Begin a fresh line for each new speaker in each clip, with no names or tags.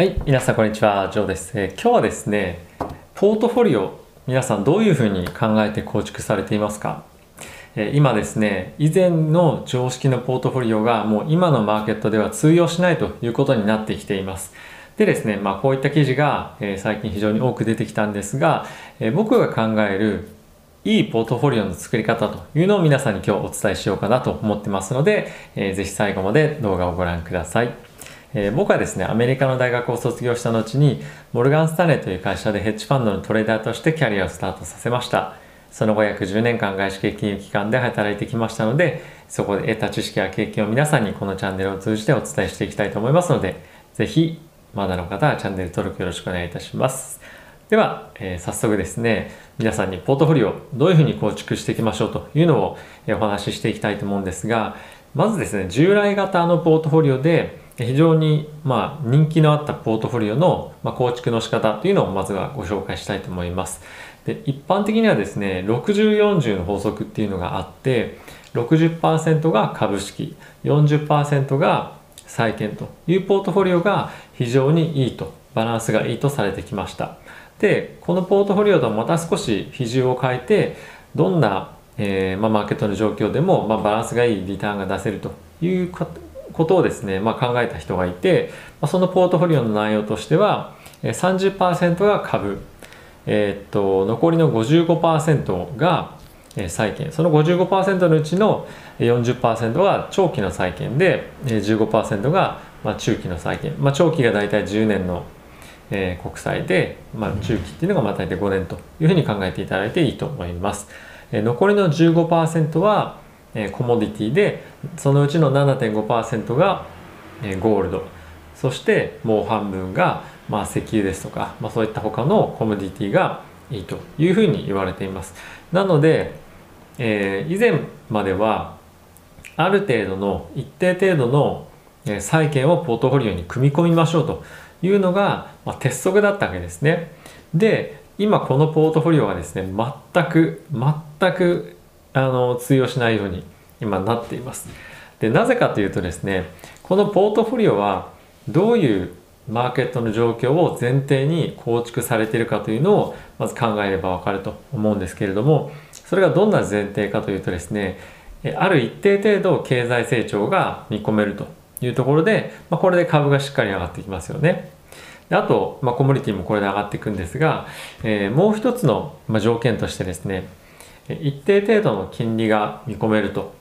はい、皆さんこんにちは、ジョーです。えー今日はですね、ポートフォリオ、皆さんどういうふうに考えて構築されていますか？えー今ですね、以前の常識のポートフォリオがもう今のマーケットでは通用しないということになってきています。でですね、まあこういった記事が、えー最近非常に多く出てきたんですが、え僕が考えるいいポートフォリオの作り方というのを皆さんに今日お伝えしようかなと思ってますので、えーぜひ最後まで動画をご覧ください。えー僕はですね、アメリカの大学を卒業した後に、モルガン・スタネという会社でヘッジファンドのトレーダーとしてキャリアをスタートさせました。その後約10年間外資系金融機関で働いてきましたので、そこで得た知識や経験を皆さんにこのチャンネルを通じてお伝えしていきたいと思いますので、ぜひまだの方はチャンネル登録よろしくお願いいたします。では、えー早速ですね、皆さんにポートフォリオをどういうふうに構築していきましょうというのを、えお話ししていきたいと思うんですが、まずですね、従来型のポートフォリオで非常に、まあ、人気のあったポートフォリオの、ま、構築の仕方というのをまずはご紹介したいと思います。で一般的にはですね、60-40の法則っていうのがあって、60%が株式、40%が債券というポートフォリオが非常にいいと、バランスがいいとされてきました。で、このポートフォリオとはまた少し比重を変えて、どんな、えーまあ、マーケットの状況でも、まあ、バランスがいいリターンが出せるということをですね、まあ、考えた人がいて、まあ、そのポートフォリオの内容としては、30%が株、えーっと残りの55%が債券その55%のうちの40%が長期の債券で15%がまあ中期の債券、まあ、長期が大体10年のえ国債で、まあ、中期っていうのがまあ大体5年というふうに考えていただいていいと思います。え残りの15%は、えーコモディティでそのうちの7.5%が、えーゴールドそしてもう半分が、まあ、石油ですとか、まあ、そういった他のコモディティがいいというふうに言われています。なので、えー以前まではある程度の一定程度のえ債券をポートフォリオに組み込みましょうというのが、まあ、鉄則だったわけですね。で今このポートフォリオはですね全く全くあの通用しないように今なっています。でなぜかというとですねこのポートフォリオはどういうマーケットの状況を前提に構築されているかというのをまず考えればわかると思うんですけれどもそれがどんな前提かというとですねえある一定程度経済成長が見込めるというところで、まあ、これで株がしっかり上がってきますよね。であと、まあ、コモディティもこれで上がっていくんですが、えーもう一つの、まあ、条件としてですね一定程度の金利が見込めると。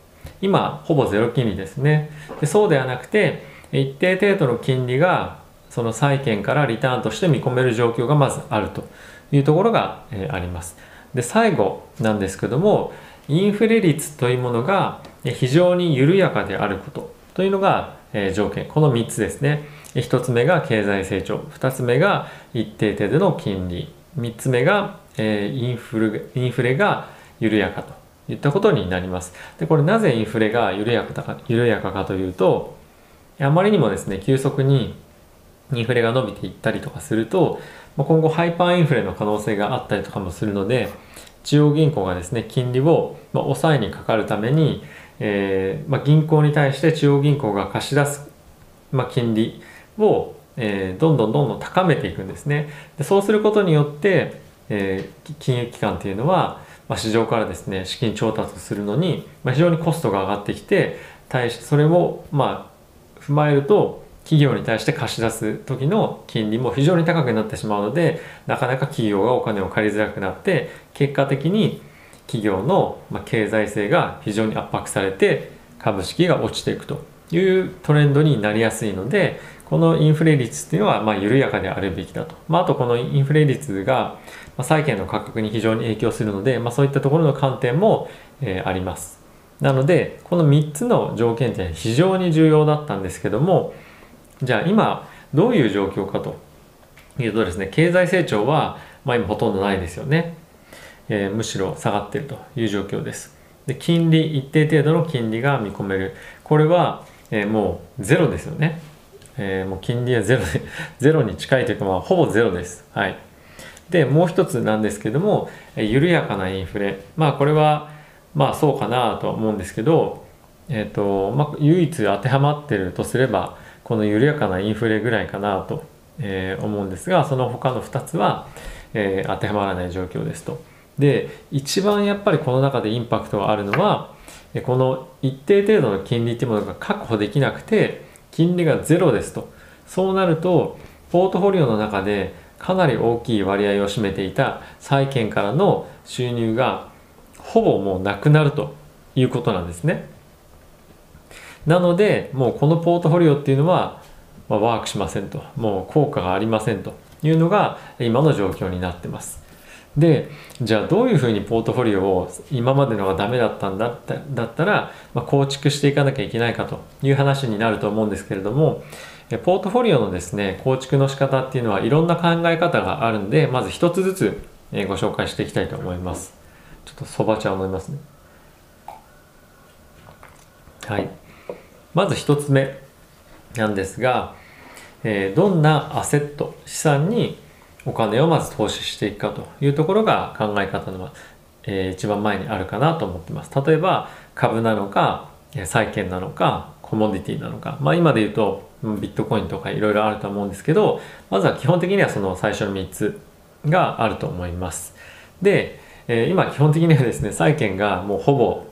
今ほぼゼロ金利ですね。でそうではなくて一定程度の金利がその債券からリターンとして見込める状況がまずあると。いうところが、えあります。で最後なんですけどもインフレ率というものが非常に緩やかであること。というのが、え条件。この3つですね。1つ目が経済成長。2つ目が一定程度の金利。3つ目が、えインフルインフレが緩やかといったことになります。でこれなぜインフレが緩やかか緩やかかというとあまりにもですね急速にインフレが伸びていったりとかすると今後ハイパーインフレの可能性があったりとかもするので中央銀行がですね金利を抑えにかかるために、えーまあ、銀行に対して中央銀行が貸し出す、まあ、金利を、えーどんどんどんどん高めていくんですね。でそうすることによって、えー金融機関っていうのは、ま、市場からですね資金調達するのに、ま、非常にコストが上がってきて対しそれをまあ踏まえると企業に対して貸し出す時の金利も非常に高くなってしまうのでなかなか企業がお金を借りづらくなって結果的に企業の経済性が非常に圧迫されて株式が落ちていくというトレンドになりやすいのでこのインフレ率っていうのはまあ緩やかであるべきだと、まあ、あとこのインフレ率が債券の価格に非常に影響するので、まあ、そういったところの観点も、えあります。なのでこの3つの条件って非常に重要だったんですけどもじゃあ今どういう状況かというとですね経済成長は、ま、今ほとんどないですよね、えーむしろ下がっているという状況です。で金利一定程度の金利が見込める。これは、えもうゼロですよね、えーもう金利はゼロで ゼロに近いというか、まあ、ほぼゼロです。はい。でもう一つなんですけどもえー緩やかなインフレ。まあこれはまあそうかなとは思うんですけどえっ、と、まあ、唯一当てはまってるとすればこの緩やかなインフレぐらいかなとえー、思うんですがその他の2つは、え、当てはまらない状況ですと。で一番やっぱりこの中でインパクトがあるのはこの一定程度の金利っていうものが確保できなくて金利がゼロですとそうなるとポートフォリオの中でかなり大きい割合を占めていた債券からの収入がほぼもうなくなるということなんですね。なのでもうこのポートフォリオっていうのは、ま、ワークしませんともう効果がありませんというのが今の状況になってます。でじゃあどういうふうにポートフォリオを今までのがダメだったんだっただったら、まあ、構築していかなきゃいけないかという話になると思うんですけれどもポートフォリオのですね構築の仕方っていうのはいろんな考え方があるんでまず一つずつご紹介していきたいと思います。ちょっとそば茶を飲みますね。はい。まず一つ目なんですが、えー、どんなアセット資産にお金をまず投資していくかというところが考え方の、えー、一番前にあるかなと思ってます。例えば株なのか債券なのかコモディティなのか、まあ、今で言うとビットコインとかいろいろあると思うんですけどまずは基本的にはその最初の3つがあると思います。で、えー、今基本的にはですね債券がもうほぼ、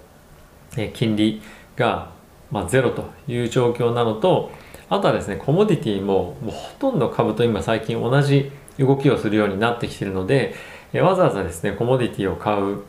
えー、金利が、まあ、ゼロという状況なのとあとはですねコモディティももうほとんど株と今最近同じ動きをするようになってきているので、えわざわざですねコモディティを買う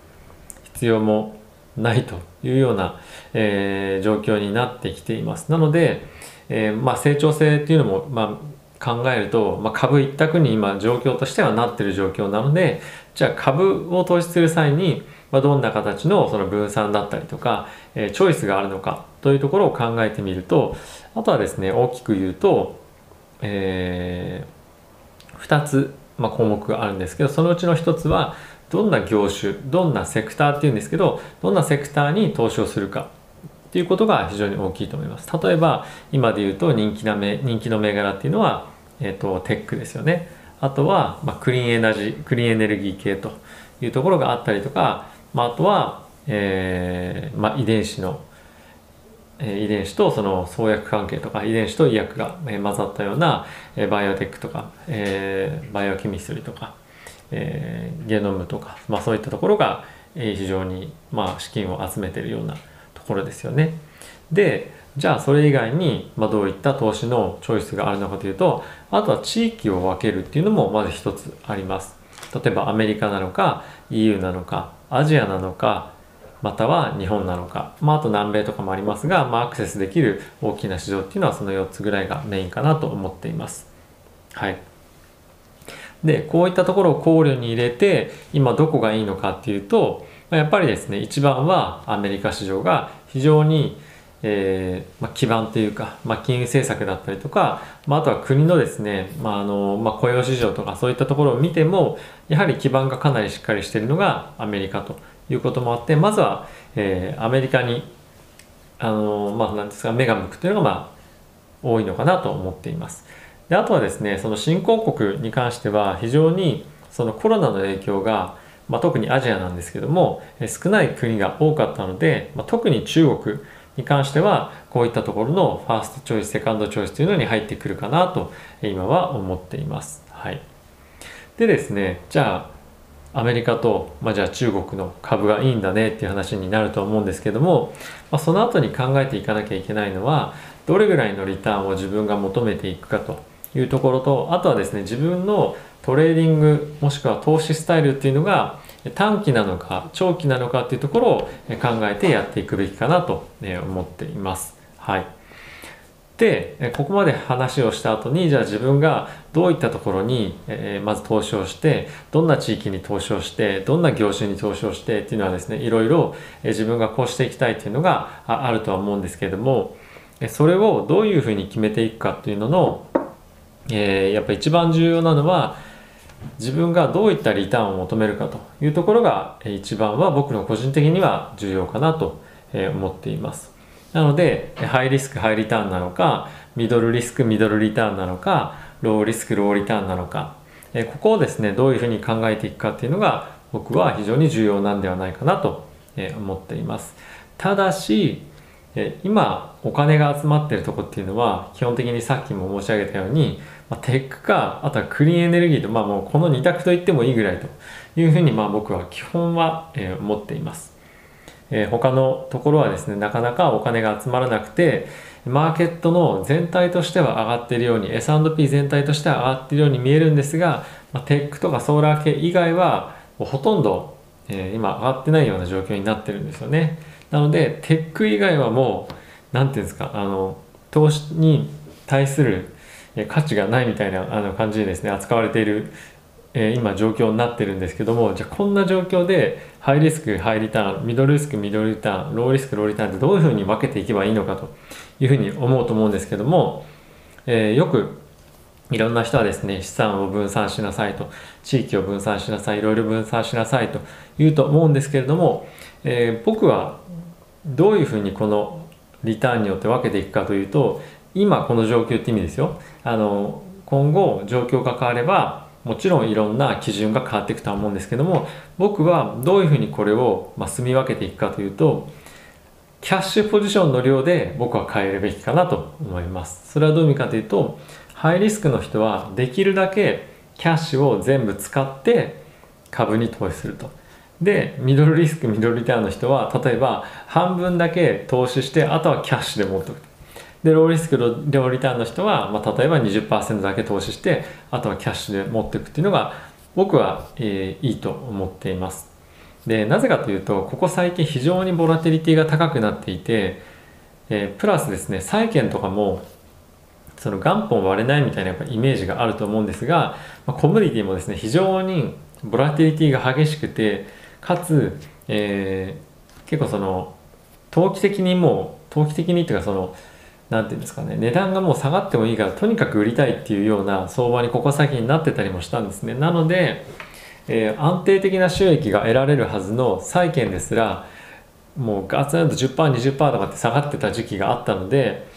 必要もないというような、えー、状況になってきています。なので、えー、まあ、成長性っていうのも、まあ、考えると、まあ、株一択に今状況としてはなってる状況なのでじゃあ株を投資する際に、まどんな形のその分散だったりとか、えー、チョイスがあるのかというところを考えてみるとあとはですね大きく言うと、えー2つ、まあ、項目があるんですけどそのうちの1つはどんな業種どんなセクターっていうんですけどどんなセクターに投資をするかっていうことが非常に大きいと思います。例えば今で言うと人気なめ人気の銘柄っていうのは、えーと、テックですよね。あとは、まあ、クリーンエナジークリーンエネルギー系というところがあったりとか、まあ、あとは、えーまあ、遺伝子の遺伝子とその創薬関係とか遺伝子と医薬が、混ざったような、バイオテックとか、えバイオケミストリーとか、えゲノムとか、まあ、そういったところが、非常に、まあ、資金を集めているようなところですよね。でじゃあそれ以外に、ま、どういった投資のチョイスがあるのかというとあとは地域を分けるっていうのもまず一つあります。例えばアメリカなのか EU なのかアジアなのかまたは日本なのか、まあ、あと南米とかもありますが、まあ、アクセスできる大きな市場っていうのはその4つぐらいがメインかなと思っています。はい。で、こういったところを考慮に入れて、今どこがいいのかっていうと、やっぱりですね、一番はアメリカ市場が非常に、えーまあ、基盤というか、まあ、金融政策だったりとか、まあ、あとは国のですね、まああのまあ、雇用市場とかそういったところを見てもやはり基盤がかなりしっかりしているのがアメリカということもあってまずは、えー、アメリカにあのまあ何ですか目が向くというのがまあ多いのかなと思っています。であとはですねその新興国に関しては非常にそのコロナの影響が、まあ、特にアジアなんですけども少ない国が多かったので、まあ、特に中国に関してはこういったところのファーストチョイスセカンドチョイスというのに入ってくるかなと今は思っています。はい、でですねじゃあアメリカと、まあ、じゃあ中国の株がいいんだねっていう話になると思うんですけども、まあ、その後に考えていかなきゃいけないのはどれぐらいのリターンを自分が求めていくかというところとあとはですね自分のトレーディングもしくは投資スタイルっていうのが短期なのか長期なのかっていうところを考えてやっていくべきかなと思っています。はいでここまで話をした後にじゃあ自分がどういったところに、えー、まず投資をしてどんな地域に投資をしてどんな業種に投資をしてっていうのはですねいろいろ、え自分がこうしていきたいっていうのがあるとは思うんですけれどもそれをどういうふうに決めていくかっていうのの、えー、やっぱ一番重要なのは自分がどういったリターンを求めるかというところが一番は僕の個人的には重要かなと思っています。なのでハイリスクハイリターンなのかミドルリスクミドルリターンなのかローリスクローリターンなのかえここをですねどういうふうに考えていくかっていうのが僕は非常に重要なんではないかなと思っていますただし今お金が集まってるとこっていうのは基本的にさっきも申し上げたように、ま、テックかあとはクリーンエネルギーと、まあ、もうこの2択と言ってもいいぐらいというふうにまあ僕は基本は、思っています。えー、他のところはですねなかなかお金が集まらなくてマーケットの全体としては上がっているように S&P 全体としては上がっているように見えるんですが、まあ、テックとかソーラー系以外はほとんど、えー、今上がってないような状況になってるんですよね。なのでテック以外はもう何て言うんですかあの投資に対する価値がないみたいなあの感じでですね扱われているえ今状況になってるんですけどもじゃあこんな状況でハイリスクハイリターンミドルリスクミドルリターンローリスクローリターンってどういうふうに分けていけばいいのかというふうに思うと思うんですけども、えー、よくいろんな人はですね資産を分散しなさいと地域を分散しなさいいろいろ分散しなさいと言うと思うんですけれども、えー、僕はどういうふうにこのリターンによって分けていくかというと今この状況って意味ですよ。あの今後状況が変わればもちろんいろんな基準が変わっていくとは思うんですけども僕はどういうふうにこれを、ま住み分けていくかというとキャッシュポジションの量で僕は変えるべきかなと思います。それはどういう意味かというとハイリスクの人はできるだけキャッシュを全部使って株に投資すると。でミドルリスクミドルリターンの人は例えば半分だけ投資してあとはキャッシュで持っておくでローリスクローリターンの人は、まあ、例えば20%だけ投資してあとはキャッシュで持っていくっていうのが僕は、えー、いいと思っています。でなぜかというとここ最近非常にボラティリティが高くなっていて、えー、プラスですね債券とかもその元本割れないみたいなやっぱイメージがあると思うんですが、まあ、コミュニティもですね非常にボラティリティが激しくてかつ、えー、結構その投機的にもう投機的にっていうかその何て言うんですかね値段がもう下がってもいいからとにかく売りたいっていうような相場にここ先になってたりもしたんですね。なので、えー、安定的な収益が得られるはずの債券ですらもうガツンと 10%20% とかって下がってた時期があったので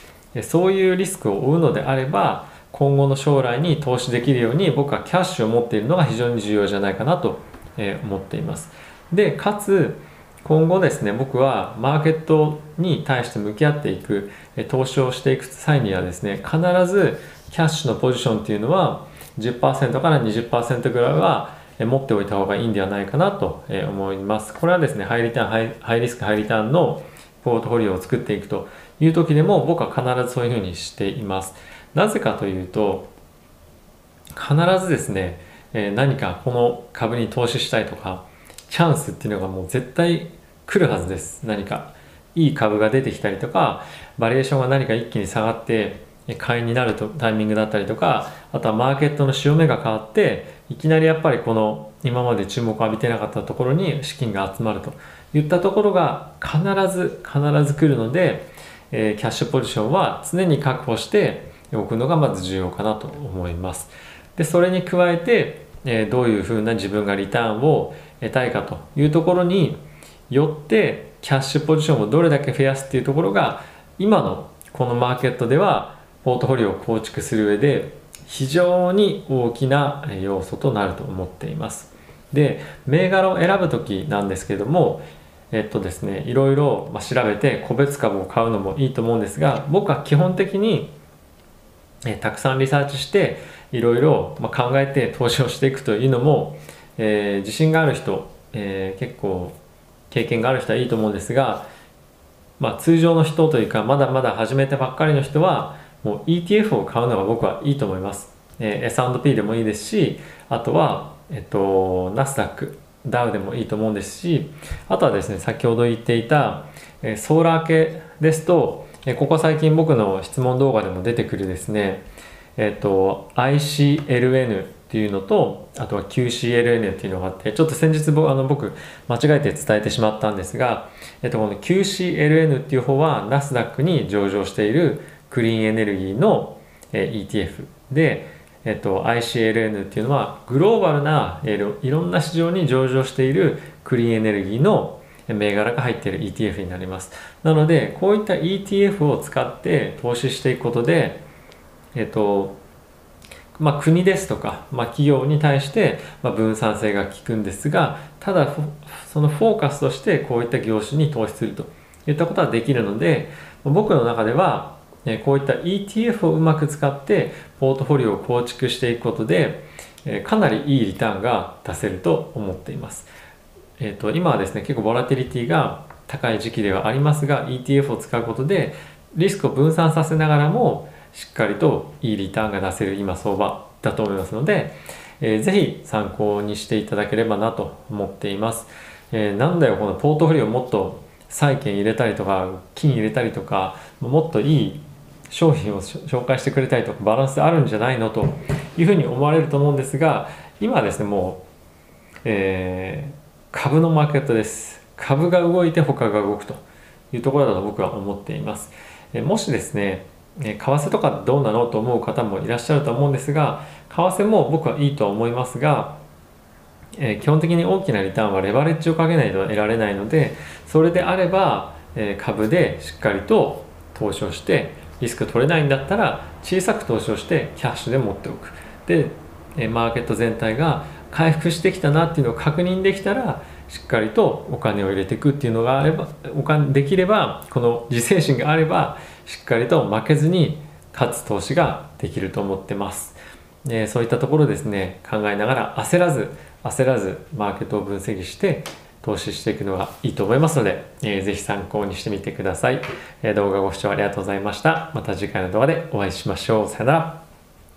そういうリスクを負うのであれば今後の将来に投資できるように僕はキャッシュを持っているのが非常に重要じゃないかなと思っています。でかつ今後ですね僕はマーケットに対して向き合っていく投資をしていく際にはですね必ずキャッシュのポジションっていうのは10%から20%ぐらいは持っておいた方がいいんではないかなと思います。これはですねハイリターンハイリスクハイリターンのポートフォリオを作っていくという時でも僕は必ずそういうふうにしています。なぜかというと必ずですね何かこの株に投資したいとかチャンスっていうのがもう絶対来るはずです。何かいい株が出てきたりとかバリエーションが何か一気に下がって買いになるとタイミングだったりとかあとはマーケットの潮目が変わっていきなりやっぱりこの今まで注目を浴びてなかったところに資金が集まると。いったところが必ず必ず来るので、えー、キャッシュポジションは常に確保しておくのがまず重要かなと思います。でそれに加えて、えー、どういうふうな自分がリターンを得たいかというところによってキャッシュポジションをどれだけ増やすっていうところが今のこのマーケットではポートフォリオを構築する上で非常に大きな要素となると思っています。で銘柄を選ぶ時なんですけどもえっとですねいろいろ調べて個別株を買うのもいいと思うんですが僕は基本的にえたくさんリサーチしていろいろ考えて投資をしていくというのもえー、自信がある人、えー、結構経験がある人はいいと思うんですが、まあ、通常の人というかまだまだ始めたばっかりの人はもう ETF を買うのが僕はいいと思います、えー、S&P でもいいですしあとは、えっと、ナスダックダウでもいいと思うんですしあとはですね先ほど言っていた、えー、ソーラー系ですと、えー、ここ最近僕の質問動画でも出てくるですねえっと ICLN っていうのとあとは QCLN っていうのがあってちょっと先日あの僕間違えて伝えてしまったんですが、えっと、この QCLN っていう方はナスダックに上場しているクリーンエネルギーの、え ETF で、えっと、ICLN っていうのはグローバルな、えいろんな市場に上場しているクリーンエネルギーの銘柄が入っている ETF になります。なのでこういった ETF を使って投資していくことでえっとまあ、国ですとか、まあ、企業に対して、ま、分散性が効くんですがただそのフォーカスとしてこういった業種に投資するといったことはできるので、僕の中ではこういった ETF をうまく使ってポートフォリオを構築していくことで、かなりいいリターンが出せると思っています。えーと、今はですね結構ボラテリティが高い時期ではありますが ETF を使うことでリスクを分散させながらもしっかりといいリターンが出せる今相場だと思いますので、えー、ぜひ参考にしていただければなと思っています。えー、なんだよこのポートフォリオもっと債券入れたりとか金入れたりとかもっといい商品を紹介してくれたりとかバランスあるんじゃないのというふうに思われると思うんですが今はですねもう、えー、株のマーケットです株が動いて他が動くというところだと僕は思っています、えもしですね為替とかどうなのと思う方もいらっしゃると思うんですが為替も僕はいいと思いますがえ基本的に大きなリターンはレバレッジをかけないと得られないのでそれであれば、え株でしっかりと投資をしてリスク取れないんだったら小さく投資をしてキャッシュで持っておく。でえマーケット全体が回復してきたなっていうのを確認できたらしっかりとお金を入れていくっていうのがあればお金できればこの自制心があればしっかりと負けずに勝つ投資ができると思ってますでそういったところですね考えながら焦らず焦らずマーケットを分析して投資していくのがいいと思いますので、えー、ぜひ参考にしてみてください、え、動画ご視聴ありがとうございました。また次回の動画でお会いしましょう。さよなら。